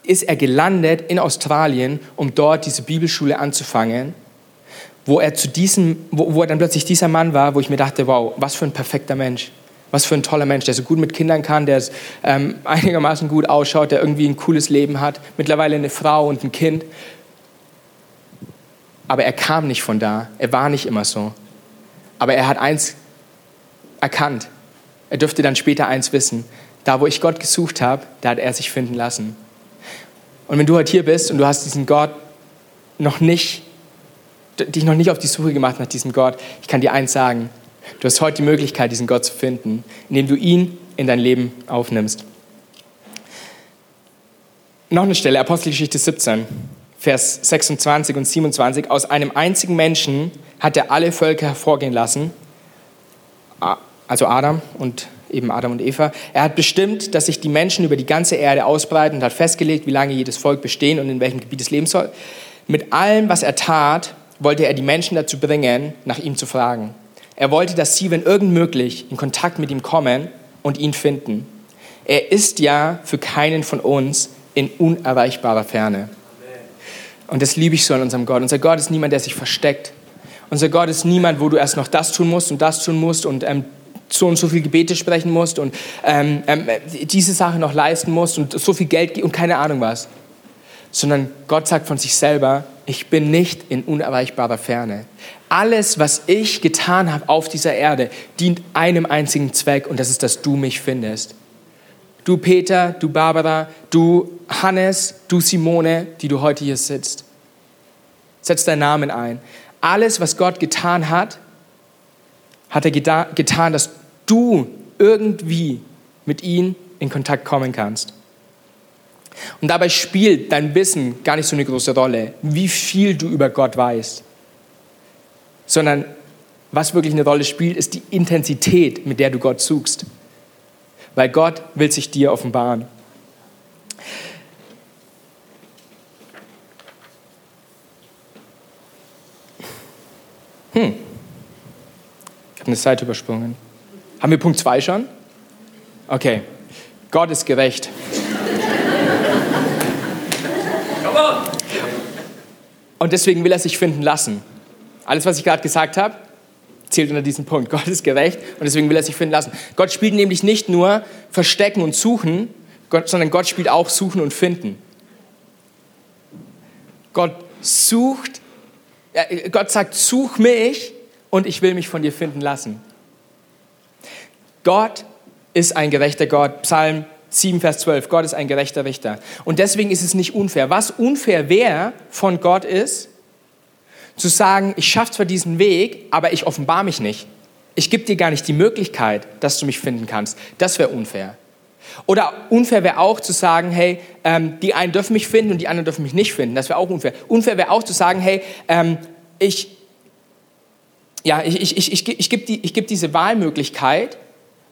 ist er gelandet in Australien, um dort diese Bibelschule anzufangen, wo er zu diesem, wo, wo er dann plötzlich dieser Mann war, wo ich mir dachte, wow, was für ein perfekter Mensch. Was für ein toller Mensch, der so gut mit Kindern kann, der ähm, (laughs) einigermaßen gut ausschaut, der irgendwie ein cooles Leben hat, mittlerweile eine Frau und ein Kind aber er kam nicht von da. Er war nicht immer so. Aber er hat eins erkannt. Er dürfte dann später eins wissen. Da, wo ich Gott gesucht habe, da hat er sich finden lassen. Und wenn du heute hier bist und du hast diesen Gott noch nicht, dich noch nicht auf die Suche gemacht nach diesem Gott, ich kann dir eins sagen. Du hast heute die Möglichkeit, diesen Gott zu finden, indem du ihn in dein Leben aufnimmst. Noch eine Stelle, Apostelgeschichte 17. Vers 26 und 27, aus einem einzigen Menschen hat er alle Völker hervorgehen lassen, also Adam und eben Adam und Eva. Er hat bestimmt, dass sich die Menschen über die ganze Erde ausbreiten und hat festgelegt, wie lange jedes Volk bestehen und in welchem Gebiet es leben soll. Mit allem, was er tat, wollte er die Menschen dazu bringen, nach ihm zu fragen. Er wollte, dass sie, wenn irgend möglich, in Kontakt mit ihm kommen und ihn finden. Er ist ja für keinen von uns in unerreichbarer Ferne. Und das liebe ich so an unserem Gott. Unser Gott ist niemand, der sich versteckt. Unser Gott ist niemand, wo du erst noch das tun musst und das tun musst und ähm, so und so viel Gebete sprechen musst und ähm, ähm, diese Sache noch leisten musst und so viel Geld und keine Ahnung was. Sondern Gott sagt von sich selber, ich bin nicht in unerreichbarer Ferne. Alles, was ich getan habe auf dieser Erde, dient einem einzigen Zweck und das ist, dass du mich findest. Du Peter, du Barbara, du Hannes, du Simone, die du heute hier sitzt. Setz deinen Namen ein. Alles, was Gott getan hat, hat er getan, dass du irgendwie mit ihm in Kontakt kommen kannst. Und dabei spielt dein Wissen gar nicht so eine große Rolle, wie viel du über Gott weißt, sondern was wirklich eine Rolle spielt, ist die Intensität, mit der du Gott suchst. Weil Gott will sich dir offenbaren. Hm. Ich habe eine Seite übersprungen. Haben wir Punkt 2 schon? Okay. Gott ist gerecht. Und deswegen will er sich finden lassen. Alles, was ich gerade gesagt habe, zählt unter diesen Punkt. (laughs) Gott ist gerecht und deswegen will er sich finden lassen. Gott spielt nämlich nicht nur Verstecken und Suchen, sondern Gott spielt auch Suchen und Finden. Gott sucht, Gott sagt, such mich und ich will mich von dir finden lassen. Gott ist ein gerechter Gott. Psalm 7, Vers 12. Gott ist ein gerechter Richter. Und deswegen ist es nicht unfair. Was unfair wäre von Gott ist, zu sagen, ich schaffe zwar diesen Weg, aber ich offenbar mich nicht. Ich gebe dir gar nicht die Möglichkeit, dass du mich finden kannst. Das wäre unfair. Oder unfair wäre auch zu sagen, hey, ähm, die einen dürfen mich finden und die anderen dürfen mich nicht finden. Das wäre auch unfair. Unfair wäre auch zu sagen, hey, ähm, ich, ja, ich, ich, ich, ich, ich gebe die, geb diese Wahlmöglichkeit,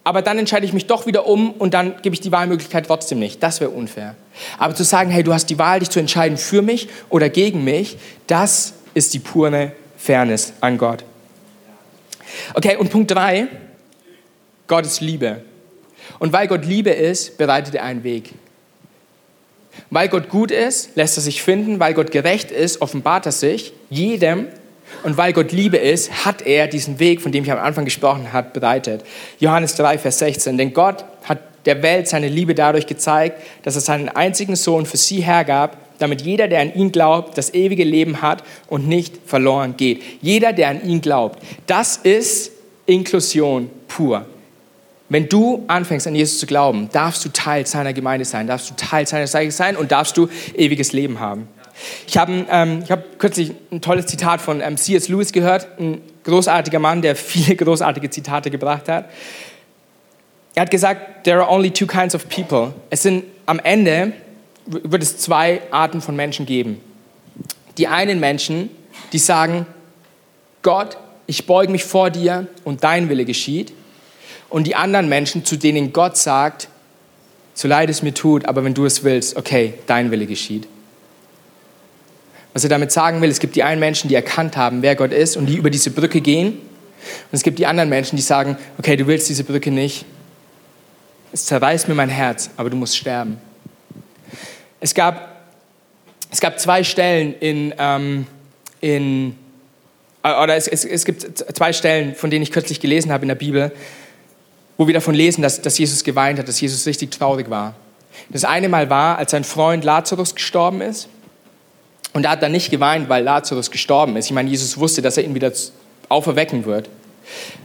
aber dann entscheide ich mich doch wieder um und dann gebe ich die Wahlmöglichkeit trotzdem nicht. Das wäre unfair. Aber zu sagen, hey, du hast die Wahl, dich zu entscheiden für mich oder gegen mich, das ist die pure Fairness an Gott. Okay, und Punkt drei, Gott ist Liebe. Und weil Gott Liebe ist, bereitet er einen Weg. Weil Gott gut ist, lässt er sich finden. Weil Gott gerecht ist, offenbart er sich jedem, und weil Gott Liebe ist, hat er diesen Weg, von dem ich am Anfang gesprochen habe, bereitet. Johannes 3, Vers 16. Denn Gott hat der Welt seine Liebe dadurch gezeigt, dass er seinen einzigen Sohn für sie hergab, damit jeder, der an ihn glaubt, das ewige Leben hat und nicht verloren geht. Jeder, der an ihn glaubt. Das ist Inklusion pur. Wenn du anfängst an Jesus zu glauben, darfst du Teil seiner Gemeinde sein, darfst du Teil seiner Seite sein und darfst du ewiges Leben haben. Ich habe ähm, hab kürzlich ein tolles Zitat von ähm, C.S. Lewis gehört, ein großartiger Mann, der viele (laughs) großartige Zitate gebracht hat. Er hat gesagt, there are only two kinds of people. Es sind am Ende wird es zwei Arten von Menschen geben. Die einen Menschen, die sagen, Gott, ich beuge mich vor dir und dein Wille geschieht. Und die anderen Menschen, zu denen Gott sagt, so leid es mir tut, aber wenn du es willst, okay, dein Wille geschieht. Was er damit sagen will, es gibt die einen Menschen, die erkannt haben, wer Gott ist und die über diese Brücke gehen. Und es gibt die anderen Menschen, die sagen, okay, du willst diese Brücke nicht. Es zerreißt mir mein Herz, aber du musst sterben. Es gab, es gab zwei Stellen in, ähm, in äh, oder es, es, es gibt zwei Stellen, von denen ich kürzlich gelesen habe in der Bibel, wo wir davon lesen, dass, dass Jesus geweint hat, dass Jesus richtig traurig war. Das eine Mal war, als sein Freund Lazarus gestorben ist. Und er hat dann nicht geweint, weil Lazarus gestorben ist. Ich meine, Jesus wusste, dass er ihn wieder auferwecken wird.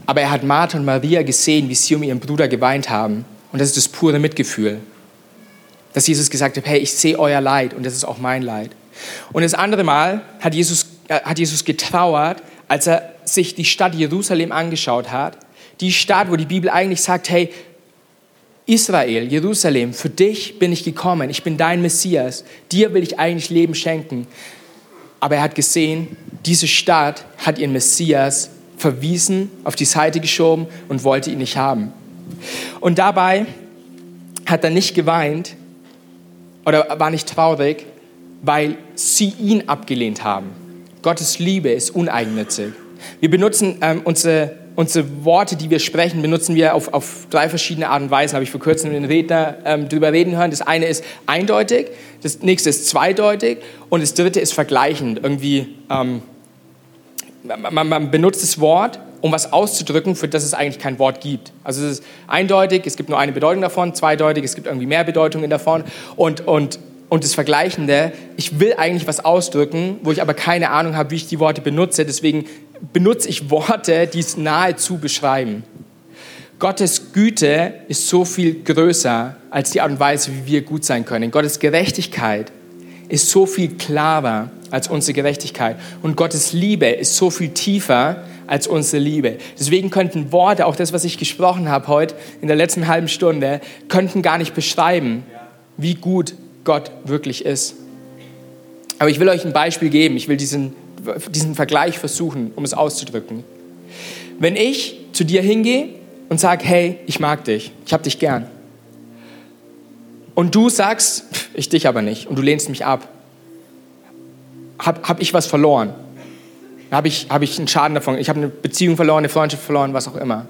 Aber er hat Martha und Maria gesehen, wie sie um ihren Bruder geweint haben. Und das ist das pure Mitgefühl. Dass Jesus gesagt hat, hey, ich sehe euer Leid und das ist auch mein Leid. Und das andere Mal hat Jesus, äh, hat Jesus getrauert, als er sich die Stadt Jerusalem angeschaut hat. Die Stadt, wo die Bibel eigentlich sagt, hey, Israel, Jerusalem, für dich bin ich gekommen, ich bin dein Messias, dir will ich eigentlich Leben schenken. Aber er hat gesehen, diese Stadt hat ihren Messias verwiesen, auf die Seite geschoben und wollte ihn nicht haben. Und dabei hat er nicht geweint oder war nicht traurig, weil sie ihn abgelehnt haben. Gottes Liebe ist uneigennützig. Wir benutzen ähm, unsere unsere Worte, die wir sprechen, benutzen wir auf, auf drei verschiedene Arten und Weisen. Habe ich vor kurzem den Redner ähm, drüber reden hören. Das eine ist eindeutig, das nächste ist zweideutig und das dritte ist vergleichend. Irgendwie, ähm, man, man benutzt das Wort um was auszudrücken, für das es eigentlich kein Wort gibt. Also es ist eindeutig, es gibt nur eine Bedeutung davon, zweideutig, es gibt irgendwie mehr Bedeutungen davon und, und, und das Vergleichende, ich will eigentlich was ausdrücken, wo ich aber keine Ahnung habe, wie ich die Worte benutze, deswegen benutze ich Worte, die es nahezu beschreiben. Gottes Güte ist so viel größer als die Art und Weise, wie wir gut sein können. Gottes Gerechtigkeit ist so viel klarer als unsere Gerechtigkeit. Und Gottes Liebe ist so viel tiefer als unsere Liebe. Deswegen könnten Worte, auch das, was ich gesprochen habe heute in der letzten halben Stunde, könnten gar nicht beschreiben, wie gut Gott wirklich ist. Aber ich will euch ein Beispiel geben. Ich will diesen, diesen Vergleich versuchen, um es auszudrücken. Wenn ich zu dir hingehe und sage, hey, ich mag dich, ich habe dich gern. Und du sagst, ich dich aber nicht und du lehnst mich ab. Habe hab ich was verloren? Habe ich, hab ich einen Schaden davon? Ich habe eine Beziehung verloren, eine Freundschaft verloren, was auch immer.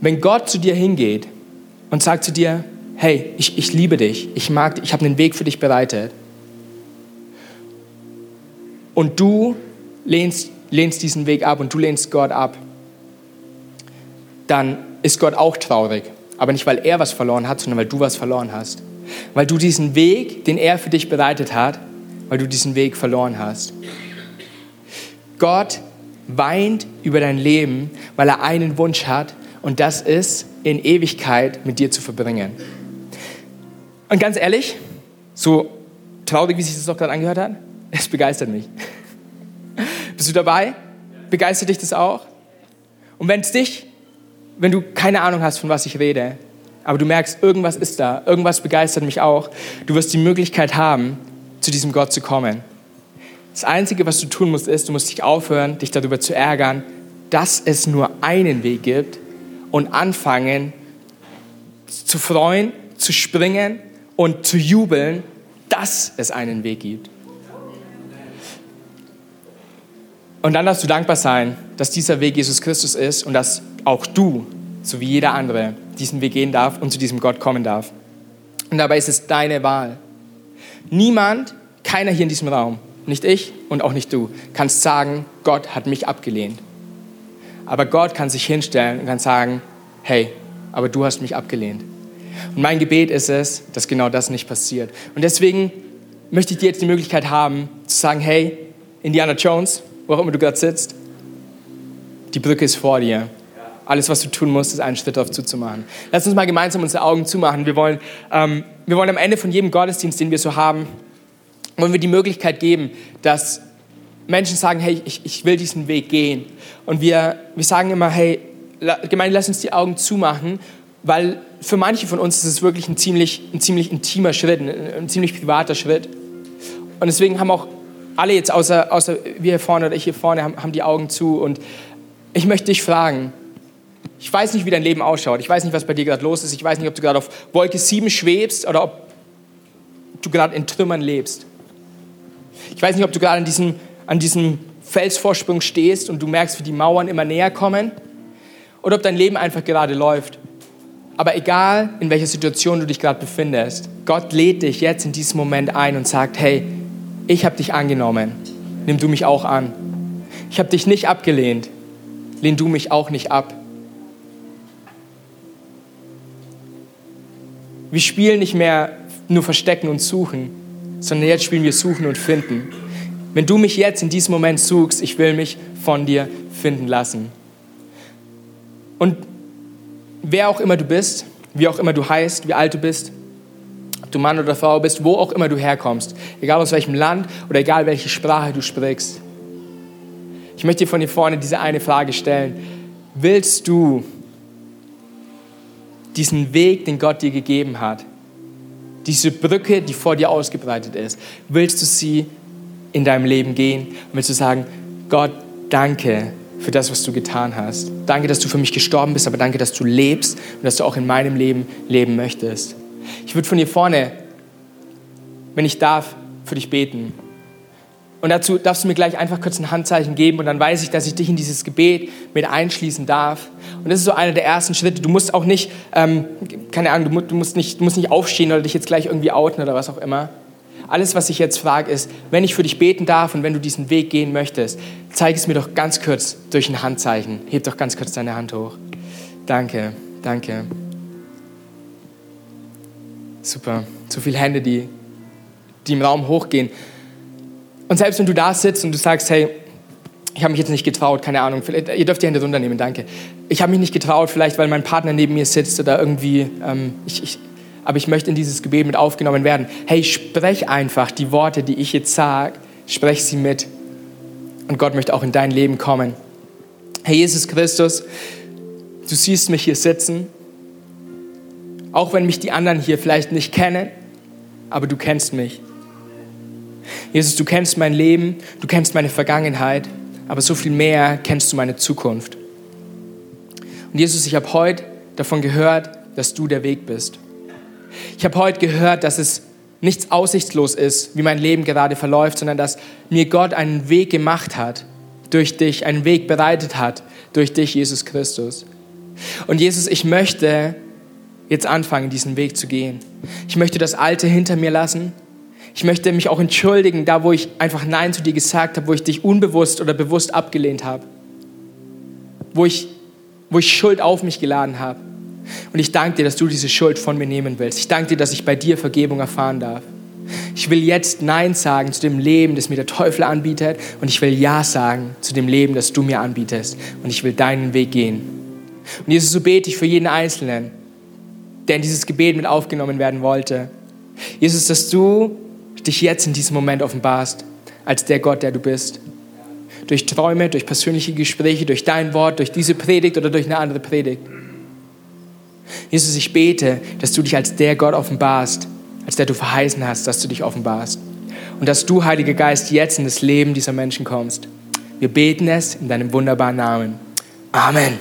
Wenn Gott zu dir hingeht und sagt zu dir, hey, ich, ich liebe dich, ich mag dich, ich habe einen Weg für dich bereitet. Und du lehnst, lehnst diesen Weg ab und du lehnst Gott ab, dann ist Gott auch traurig. Aber nicht, weil er was verloren hat, sondern weil du was verloren hast. Weil du diesen Weg, den er für dich bereitet hat, weil du diesen Weg verloren hast. Gott weint über dein Leben, weil er einen Wunsch hat und das ist, in Ewigkeit mit dir zu verbringen. Und ganz ehrlich, so traurig, wie sich das doch gerade angehört hat, (laughs) es begeistert mich. (laughs) Bist du dabei? Begeistert dich das auch? Und wenn es dich wenn du keine Ahnung hast, von was ich rede, aber du merkst, irgendwas ist da, irgendwas begeistert mich auch, du wirst die Möglichkeit haben, zu diesem Gott zu kommen. Das Einzige, was du tun musst, ist, du musst dich aufhören, dich darüber zu ärgern, dass es nur einen Weg gibt und anfangen zu freuen, zu springen und zu jubeln, dass es einen Weg gibt. Und dann darfst du dankbar sein, dass dieser Weg Jesus Christus ist und dass auch du, so wie jeder andere, diesen Weg gehen darf und zu diesem Gott kommen darf. Und dabei ist es deine Wahl. Niemand, keiner hier in diesem Raum, nicht ich und auch nicht du, kannst sagen, Gott hat mich abgelehnt. Aber Gott kann sich hinstellen und kann sagen, hey, aber du hast mich abgelehnt. Und mein Gebet ist es, dass genau das nicht passiert. Und deswegen möchte ich dir jetzt die Möglichkeit haben, zu sagen, hey, Indiana Jones, wo auch immer du gerade sitzt, die Brücke ist vor dir. Alles, was du tun musst, ist einen Schritt darauf zuzumachen. Lass uns mal gemeinsam unsere Augen zumachen. Wir wollen, ähm, wir wollen am Ende von jedem Gottesdienst, den wir so haben, wollen wir die Möglichkeit geben, dass Menschen sagen, hey, ich, ich will diesen Weg gehen. Und wir, wir sagen immer, hey, Gemeinde, lass uns die Augen zumachen, weil für manche von uns ist es wirklich ein ziemlich, ein ziemlich intimer Schritt, ein, ein ziemlich privater Schritt. Und deswegen haben auch alle jetzt, außer, außer wir hier vorne oder ich hier vorne, haben, haben die Augen zu. Und ich möchte dich fragen, ich weiß nicht, wie dein Leben ausschaut. Ich weiß nicht, was bei dir gerade los ist. Ich weiß nicht, ob du gerade auf Wolke 7 schwebst oder ob du gerade in Trümmern lebst. Ich weiß nicht, ob du gerade an diesem, an diesem Felsvorsprung stehst und du merkst, wie die Mauern immer näher kommen oder ob dein Leben einfach gerade läuft. Aber egal, in welcher Situation du dich gerade befindest, Gott lädt dich jetzt in diesem Moment ein und sagt, hey, ich habe dich angenommen, nimm du mich auch an. Ich habe dich nicht abgelehnt, lehn du mich auch nicht ab. Wir spielen nicht mehr nur Verstecken und Suchen, sondern jetzt spielen wir Suchen und Finden. Wenn du mich jetzt in diesem Moment suchst, ich will mich von dir finden lassen. Und wer auch immer du bist, wie auch immer du heißt, wie alt du bist, ob du Mann oder Frau bist, wo auch immer du herkommst, egal aus welchem Land oder egal welche Sprache du sprichst. Ich möchte dir von hier vorne diese eine Frage stellen. Willst du diesen Weg, den Gott dir gegeben hat, diese Brücke, die vor dir ausgebreitet ist, willst du sie in deinem Leben gehen willst du sagen, Gott, danke für das, was du getan hast. Danke, dass du für mich gestorben bist, aber danke, dass du lebst und dass du auch in meinem Leben leben möchtest. Ich würde von hier vorne, wenn ich darf, für dich beten. Und dazu darfst du mir gleich einfach kurz ein Handzeichen geben und dann weiß ich, dass ich dich in dieses Gebet mit einschließen darf. Und das ist so einer der ersten Schritte. Du musst auch nicht, ähm, keine Ahnung, du musst, nicht, du musst nicht aufstehen oder dich jetzt gleich irgendwie outen oder was auch immer. alles, was ich jetzt frage, ist, wenn ich für dich beten darf und wenn du diesen Weg gehen möchtest, zeig es mir doch ganz kurz durch ein Handzeichen. Heb doch ganz kurz deine Hand hoch. Danke, danke. Super. So viele Hände, die, die im Raum hochgehen. Und selbst wenn du da sitzt und du sagst, hey, ich habe mich jetzt nicht getraut, keine Ahnung, ihr dürft die Hände runternehmen, danke. Ich habe mich nicht getraut, vielleicht weil mein Partner neben mir sitzt oder irgendwie, ähm, ich, ich, aber ich möchte in dieses Gebet mit aufgenommen werden. Hey, sprech einfach die Worte, die ich jetzt sage, sprech sie mit. Und Gott möchte auch in dein Leben kommen. Herr Jesus Christus, du siehst mich hier sitzen, auch wenn mich die anderen hier vielleicht nicht kennen, aber du kennst mich. Jesus, du kennst mein Leben, du kennst meine Vergangenheit, aber so viel mehr kennst du meine Zukunft. Und Jesus, ich habe heute davon gehört, dass du der Weg bist. Ich habe heute gehört, dass es nichts aussichtslos ist, wie mein Leben gerade verläuft, sondern dass mir Gott einen Weg gemacht hat durch dich, einen Weg bereitet hat durch dich, Jesus Christus. Und Jesus, ich möchte jetzt anfangen, diesen Weg zu gehen. Ich möchte das Alte hinter mir lassen. Ich möchte mich auch entschuldigen, da wo ich einfach Nein zu dir gesagt habe, wo ich dich unbewusst oder bewusst abgelehnt habe. Wo ich, wo ich Schuld auf mich geladen habe. Und ich danke dir, dass du diese Schuld von mir nehmen willst. Ich danke dir, dass ich bei dir Vergebung erfahren darf. Ich will jetzt Nein sagen zu dem Leben, das mir der Teufel anbietet. Und ich will Ja sagen zu dem Leben, das du mir anbietest. Und ich will deinen Weg gehen. Und Jesus, so bete ich für jeden Einzelnen, der in dieses Gebet mit aufgenommen werden wollte. Jesus, dass du dich jetzt in diesem Moment offenbarst als der Gott, der du bist. Durch Träume, durch persönliche Gespräche, durch dein Wort, durch diese Predigt oder durch eine andere Predigt. Jesus, ich bete, dass du dich als der Gott offenbarst, als der du verheißen hast, dass du dich offenbarst. Und dass du, Heiliger Geist, jetzt in das Leben dieser Menschen kommst. Wir beten es in deinem wunderbaren Namen. Amen.